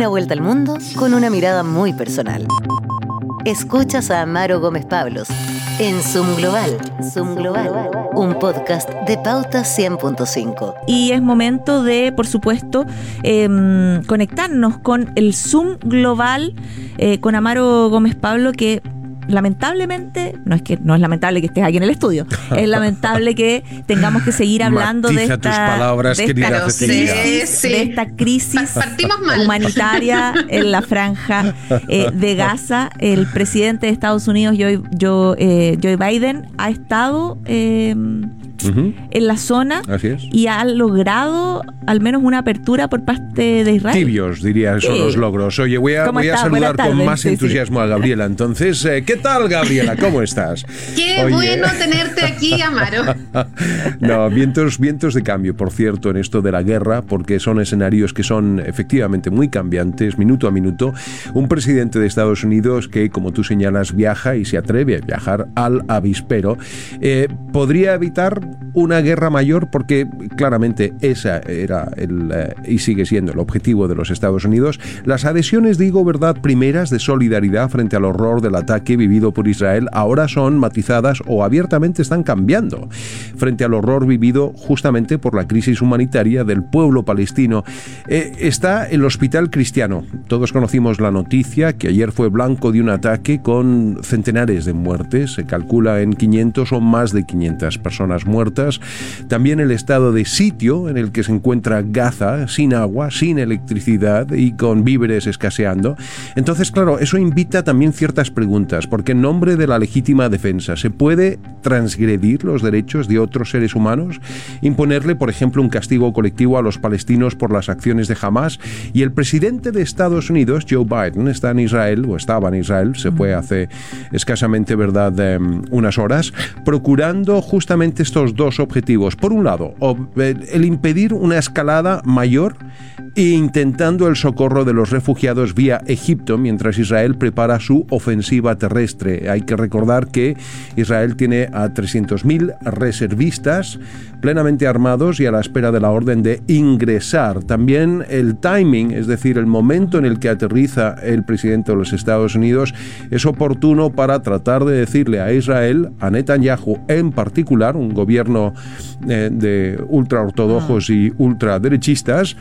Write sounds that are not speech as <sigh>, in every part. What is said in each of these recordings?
Una vuelta al mundo con una mirada muy personal. Escuchas a Amaro Gómez Pablos en Zoom Global. Zoom Global, un podcast de Pauta 100.5. Y es momento de, por supuesto, em, conectarnos con el Zoom Global eh, con Amaro Gómez Pablo, que lamentablemente, no es que no es lamentable que estés aquí en el estudio, es lamentable que tengamos que seguir hablando de esta, palabras, de, esta crisis, de esta crisis humanitaria en la franja eh, de Gaza. El presidente de Estados Unidos, Joe, Joe, eh, Joe Biden, ha estado eh, en la zona y ha logrado al menos una apertura por parte de Israel. Tibios, diría, son los logros. Oye, voy a, voy a saludar con más entusiasmo a Gabriela. Entonces, eh, ¿qué tal, Gabriela? ¿Cómo estás? <laughs> Qué bueno tenerte aquí, Amaro. <laughs> no, vientos, vientos de cambio, por cierto, en esto de la guerra, porque son escenarios que son efectivamente muy cambiantes, minuto a minuto. Un presidente de Estados Unidos que, como tú señalas, viaja y se atreve a viajar al avispero, eh, podría evitar una guerra mayor porque claramente esa era el, eh, y sigue siendo el objetivo de los Estados Unidos. Las adhesiones, digo, verdad, primeras de solidaridad frente al horror del ataque vivido por Israel ahora son matizadas o abiertamente están cambiando frente al horror vivido justamente por la crisis humanitaria del pueblo palestino. Eh, está el Hospital Cristiano. Todos conocimos la noticia que ayer fue blanco de un ataque con centenares de muertes. Se calcula en 500 o más de 500 personas muertas también el estado de sitio en el que se encuentra Gaza, sin agua, sin electricidad y con víveres escaseando. Entonces, claro, eso invita también ciertas preguntas, porque en nombre de la legítima defensa, ¿se puede transgredir los derechos de otros seres humanos? Imponerle, por ejemplo, un castigo colectivo a los palestinos por las acciones de Hamas. Y el presidente de Estados Unidos, Joe Biden, está en Israel, o estaba en Israel, se fue hace escasamente, ¿verdad?, em, unas horas, procurando justamente estos dos objetivos. Por un lado, el impedir una escalada mayor e intentando el socorro de los refugiados vía Egipto mientras Israel prepara su ofensiva terrestre. Hay que recordar que Israel tiene a 300.000 reservistas plenamente armados y a la espera de la orden de ingresar. También el timing, es decir, el momento en el que aterriza el presidente de los Estados Unidos, es oportuno para tratar de decirle a Israel, a Netanyahu en particular, un gobierno eh, de ultraortodoxos y ultraderechistas,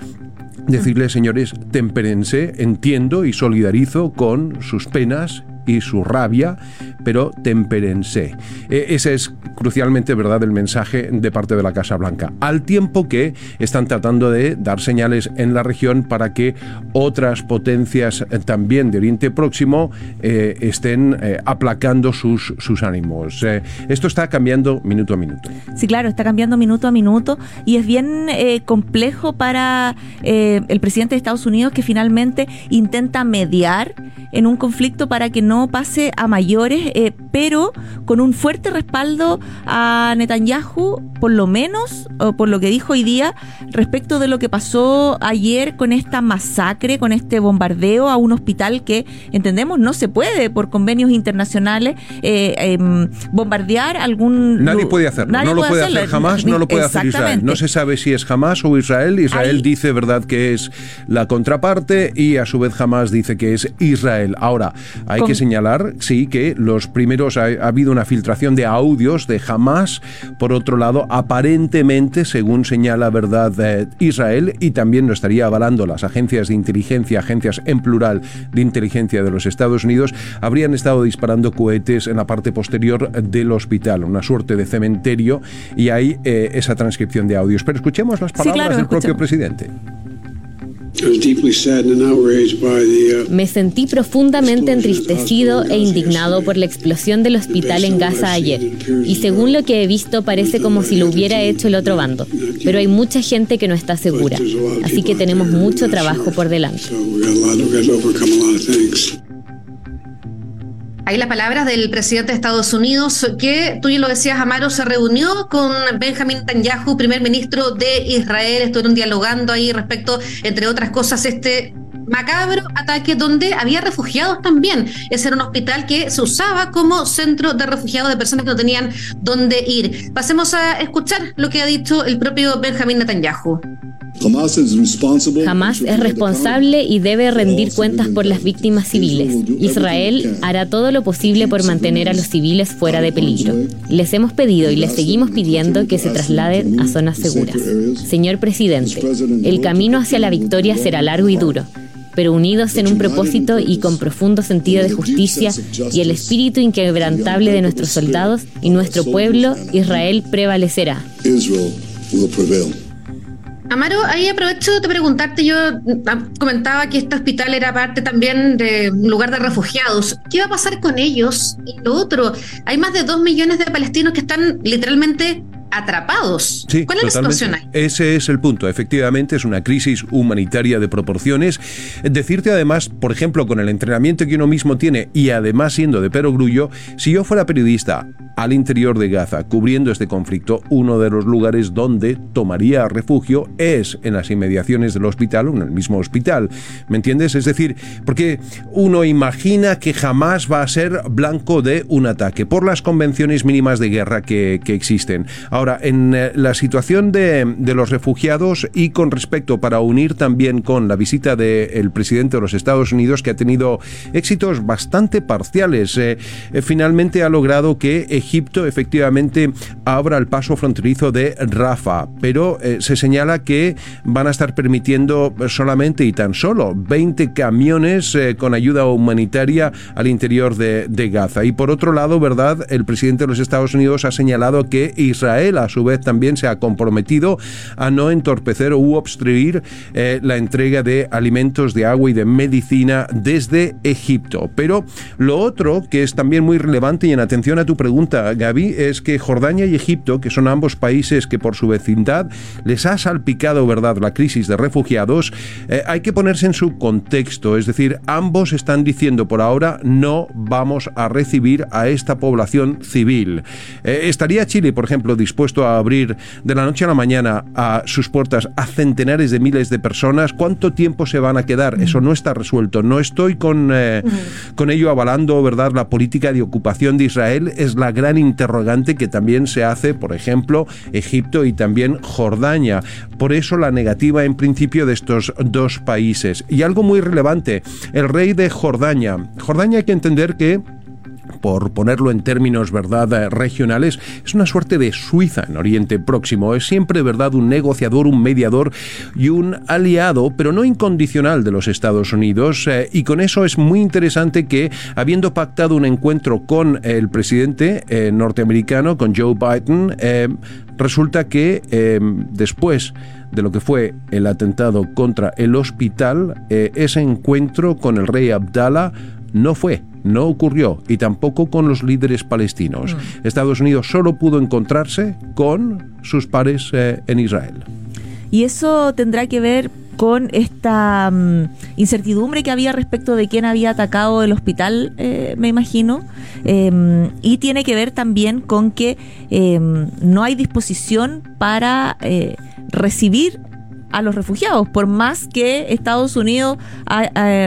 decirle, señores, tempérense, entiendo y solidarizo con sus penas y su rabia, pero tempérense. E, ese es crucialmente verdad el mensaje de parte de la Casa Blanca, al tiempo que están tratando de dar señales en la región para que otras potencias eh, también de Oriente Próximo eh, estén eh, aplacando sus, sus ánimos. esto está cambiando minuto a minuto. Sí, claro, está cambiando minuto a minuto y es bien complejo para el presidente de Estados Unidos que finalmente intenta mediar en un conflicto para que no pase a mayores, eh, pero con un fuerte respaldo a Netanyahu, por lo menos, o por lo que dijo hoy día, respecto de lo que pasó ayer con esta masacre, con este bombardeo a un hospital que entendemos no se puede por convenios internacionales eh, em, bombardear algún... Nadie puede hacerlo, no lo puede hacer jamás, no lo puede hacer Israel. No se sabe si es jamás o Israel. Israel dice, verdad, que es la contraparte y a su vez jamás dice que es Israel. Ahora, hay que señalar, sí, que los primeros ha, habido una filtración de audios de Hamas. Por otro lado, aparentemente, según señala verdad eh, Israel, y también lo estaría avalando las agencias de inteligencia, agencias en plural de inteligencia de los Estados Unidos, habrían estado disparando cohetes en la parte posterior del hospital, una suerte de cementerio, y hay eh, esa transcripción de audios. Pero escuchemos las palabras del propio presidente. Uh, Me sentí profundamente entristecido e indignado por la explosión del hospital en Gaza ayer. Y según lo que he visto, parece como si lo hubiera hecho el otro bando. Pero hay mucha gente que no está segura. Así que tenemos mucho trabajo por delante. Ahí las palabras del presidente de Estados Unidos, que tú ya lo decías, Amaro, se reunió con Benjamin Netanyahu, primer ministro de Israel. Estuvieron dialogando ahí respecto, entre otras cosas, este macabro ataque donde había refugiados también. Ese era un hospital que se usaba como centro de refugiados de personas que no tenían dónde ir. Pasemos a escuchar lo que ha dicho el propio Benjamin Netanyahu. Hamas es responsable y debe rendir cuentas por las víctimas civiles. Israel hará todo lo posible por mantener a los civiles fuera de peligro. Les hemos pedido y les seguimos pidiendo que se trasladen a zonas seguras. Señor presidente, el camino hacia la victoria será largo y duro pero unidos en un propósito y con profundo sentido de justicia y el espíritu inquebrantable de nuestros soldados y nuestro pueblo, Israel prevalecerá. Amaro, ahí aprovecho de preguntarte, yo ah, comentaba que este hospital era parte también de un lugar de refugiados. ¿Qué va a pasar con ellos? Y lo otro, hay más de dos millones de palestinos que están literalmente atrapados. ¿Cuál es la situación ahí? Ese es el punto. Efectivamente, es una crisis humanitaria de proporciones. Decirte además, por ejemplo, con el entrenamiento que uno mismo tiene y además siendo de perogrullo, si yo fuera periodista al interior de Gaza cubriendo este conflicto, uno de los lugares donde tomaría refugio es en las inmediaciones del hospital o en el mismo hospital. ¿Me entiendes? Es decir, porque uno imagina que jamás va a ser blanco de un ataque por las convenciones mínimas de guerra que, que existen. Ahora, en eh, la situación de, los refugiados y con respecto para unir también con la visita del presidente de los Estados Unidos, que ha tenido éxitos bastante parciales, eh, eh, finalmente ha logrado que Egipto efectivamente abra el paso fronterizo de Rafa, pero se señala que van a estar permitiendo solamente y tan solo 20 camiones con ayuda humanitaria al interior de, de Gaza. Y por otro lado, ¿verdad? El presidente de los Estados Unidos ha señalado que Israel a su vez también se ha comprometido a no entorpecer u obstruir eh, la entrega de alimentos, de agua y de medicina desde Egipto. Pero lo otro que es también muy relevante y en atención a tu pregunta, Gaby, es que Jordania y Egipto, que son ambos países que por su vecindad les ha salpicado, ¿verdad?, la crisis de refugiados, eh, hay que ponerse en su contexto. Es decir, ambos están diciendo por ahora no vamos a recibir a esta población civil. Eh, estaría Chile, por ejemplo, dispuesto dispuesto a abrir de la noche a la mañana a sus puertas a centenares de miles de personas, ¿cuánto tiempo se van a quedar? Eso no está resuelto. No estoy con, eh, con ello avalando, ¿verdad?, la política de ocupación de Israel. Es la gran interrogante que también se hace, por ejemplo, Egipto y también Jordania. Por eso la negativa en principio de estos dos países. Y algo muy relevante, el rey de Jordania. Jordania hay que entender que por ponerlo en términos verdad eh, regionales, es una suerte de Suiza en Oriente Próximo. Es siempre verdad un negociador, un mediador y un aliado, pero no incondicional de los Estados Unidos. Eh, y con eso es muy interesante que, habiendo pactado un encuentro con el presidente eh, norteamericano, con Joe Biden, resulta que después de lo que fue el atentado contra el hospital, ese encuentro con el rey Abdallah no fue no ocurrió y tampoco con los líderes palestinos. Mm. Estados Unidos solo pudo encontrarse con sus pares eh, en Israel. Y eso tendrá que ver con esta mm, incertidumbre que había respecto de quién había atacado el hospital, eh, me imagino, em, y tiene que ver también con que em, no hay disposición para eh, recibir a los refugiados, por más que Estados Unidos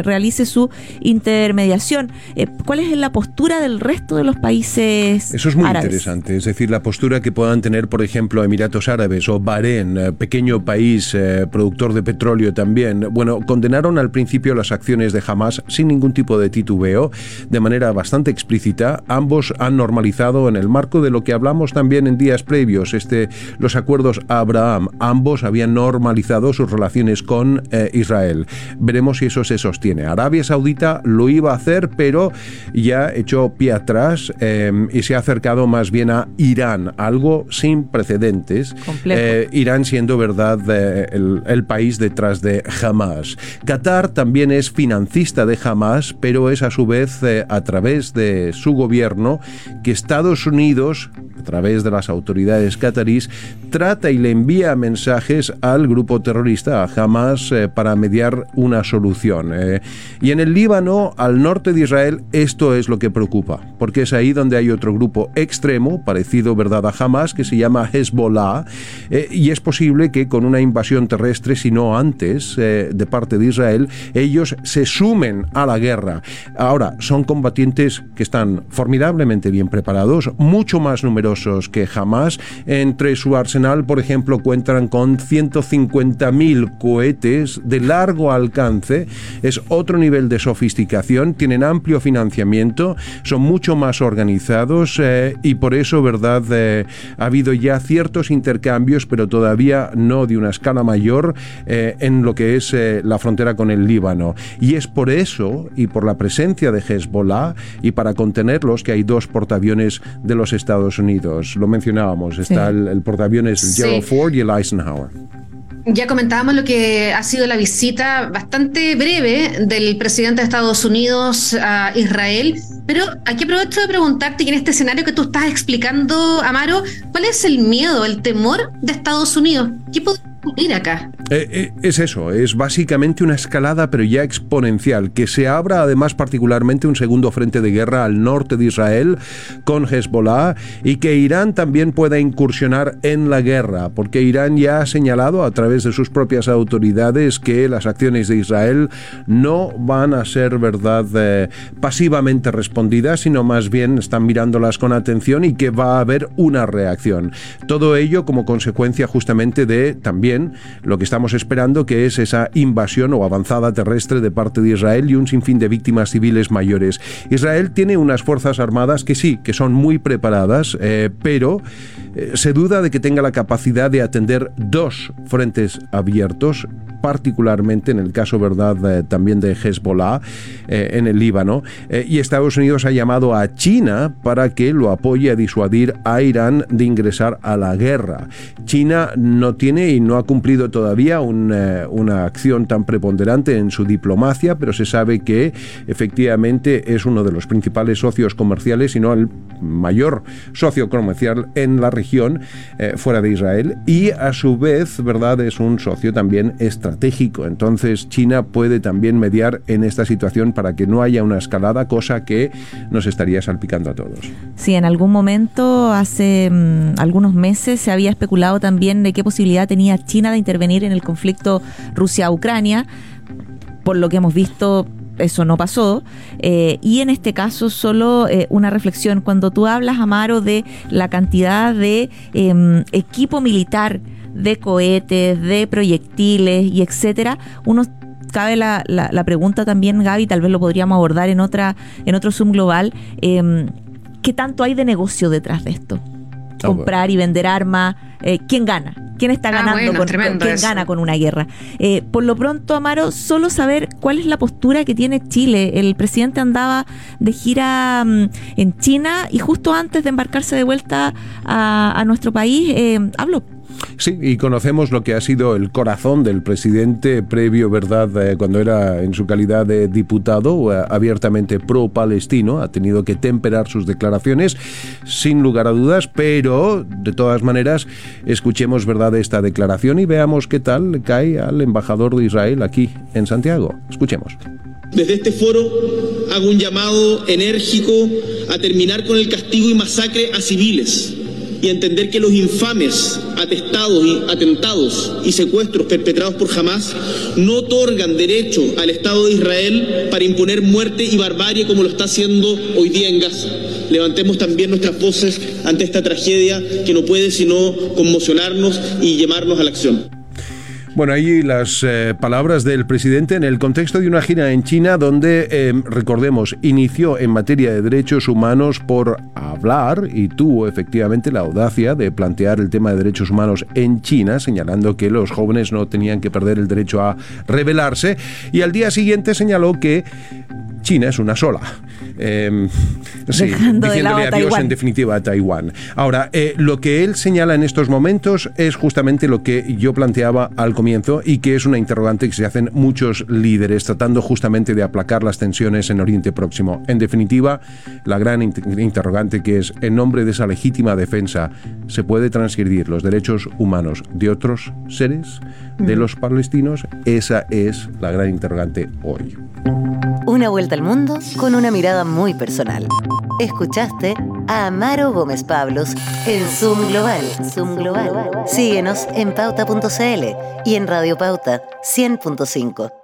realice su intermediación. Eh, ¿Cuál es la postura del resto de los países? Eso es muy interesante, es decir, la postura que puedan tener, por ejemplo, Emiratos Árabes o Bahrein, eh, pequeño país eh, productor de petróleo también. Bueno, condenaron al principio las acciones de Hamas sin ningún tipo de titubeo, de manera bastante explícita. Ambos han normalizado en el marco de lo que hablamos también en días previos, este, los acuerdos Abraham. Ambos habían normalizado sus relaciones con eh, Israel. Veremos si eso se sostiene. Arabia Saudita lo iba a hacer, pero ya echó pie atrás em, y se ha acercado más bien a Irán, algo sin precedentes. Eh, Irán siendo verdad eh, el, el, país detrás de Hamas. Qatar también es financista de Hamas, pero es a su vez a través de su gobierno que Estados Unidos a través de las autoridades catarís, trata y le envía mensajes al grupo terrorista, a Hamas, eh, para mediar una solución. Eh. y en el Líbano, al norte de Israel, esto es lo que preocupa, porque es ahí donde hay otro grupo extremo, parecido ¿verdad? a Hamas, que se llama Hezbollah, eh, y es posible que con una invasión terrestre, si no antes, de parte de Israel, ellos se sumen a la guerra. Ahora, son combatientes que están formidablemente bien preparados, mucho más numerosos que jamás. Entre su arsenal, por ejemplo, cuentan con 150 50.000 cohetes de largo alcance. Es otro nivel de sofisticación, tienen amplio financiamiento, son mucho más organizados eh, y por eso, ¿verdad? Eh, ha habido ya ciertos intercambios, pero todavía no de una escala mayor eh, en lo que es la frontera con el Líbano. Y es por eso y por la presencia de Hezbollah y para contenerlos que hay dos portaaviones de los Estados Unidos. Lo mencionábamos, está el, portaaviones Gerald Ford y el Eisenhower. Ya comentábamos lo que ha sido la visita bastante breve del presidente de Estados Unidos a Israel, pero aquí aprovecho de preguntarte, y en este escenario que tú estás explicando, Amaro, ¿cuál es el miedo, el temor de Estados Unidos? ¿Qué acá. Eh, eh, es eso, es básicamente una escalada pero ya exponencial, que se abra además particularmente un segundo frente de guerra al norte de Israel con Hezbollah y que Irán también pueda incursionar en la guerra, porque Irán ya ha señalado a través de sus propias autoridades que las acciones de Israel no van a ser, verdad, eh, pasivamente respondidas, sino más bien están mirándolas con atención y que va a haber una reacción. Todo ello como consecuencia justamente de también lo que estamos esperando, que es esa invasión o avanzada terrestre de parte de Israel y un sinfín de víctimas civiles mayores. Israel tiene unas fuerzas armadas que sí, que son muy preparadas, eh, pero eh, se duda de que tenga la capacidad de atender dos frentes abiertos particularmente en el caso verdad eh, también de Hezbollah en el Líbano y Estados Unidos ha llamado a China para que lo apoye a disuadir a Irán de ingresar a la guerra. China no tiene y no ha cumplido todavía una acción tan preponderante en su diplomacia, pero se sabe que efectivamente es uno de los principales socios comerciales, y no el mayor socio comercial en la región eh, fuera de Israel y a su vez, ¿verdad?, es un socio también estratégico. Entonces China puede también mediar en esta situación para que no haya una escalada, cosa que nos estaría salpicando a todos. Sí, en algún momento, hace mm, algunos meses, se había especulado también de qué posibilidad tenía China de intervenir en el conflicto Rusia-Ucrania. Por lo que hemos visto, eso no pasó. Eh, y en este caso, solo eh, una reflexión. Cuando tú hablas, Amaro, de la cantidad de em, equipo militar, de cohetes, de proyectiles y etcétera, uno cabe la, la, pregunta también, Gaby, tal vez lo podríamos abordar en otra, en otro Zoom global. Em, ¿Qué tanto hay de negocio detrás de esto? Ah, Comprar y vender armas, eh, ¿quién gana? quién está ah, ganando, con, quién gana con una guerra. Eh, por lo pronto, Amaro, solo saber cuál es la postura que tiene Chile. El presidente andaba de gira mm, en China y justo antes de embarcarse de vuelta a, nuestro país, eh, habló Sí, y conocemos lo que ha sido el corazón del presidente previo, ¿verdad?, eh, cuando era en su calidad de diputado eh, abiertamente pro-palestino. Ha tenido que temperar sus declaraciones, sin lugar a dudas, pero de todas maneras, escuchemos, ¿verdad?, esta declaración y veamos qué tal cae al embajador de Israel aquí en Santiago. Escuchemos. Desde este foro hago un llamado enérgico a terminar con el castigo y masacre a civiles y entender que los infames atestados y atentados y secuestros perpetrados por Hamas no otorgan derecho al Estado de Israel para imponer muerte y barbarie como lo está haciendo hoy día en Gaza. Levantemos también nuestras voces ante esta tragedia que no puede sino conmocionarnos y llamarnos a la acción. Bueno, ahí las eh, palabras del presidente en el contexto de una gira en China donde, em, recordemos, inició en materia de derechos humanos por hablar y tuvo efectivamente la audacia de plantear el tema de derechos humanos en China, señalando que los jóvenes no tenían que perder el derecho a rebelarse y al día siguiente señaló que China es una sola. Eh, sí, diciéndole adiós en definitiva a Taiwán. Ahora, eh, lo que él señala en estos momentos es justamente lo que yo planteaba al comienzo y que es una interrogante que se hacen muchos líderes tratando justamente de aplacar las tensiones en Oriente Próximo. En definitiva, la gran interrogante que es, en nombre de esa legítima defensa, ¿se puede transgredir los derechos humanos de otros seres, de los palestinos? Esa es la gran interrogante hoy. Una vuelta al mundo con una mirada muy personal. Escuchaste a Amaro Gómez Pablos en Zoom Global. Zoom Global. Síguenos en pauta.cl y en Radio Pauta 100.5.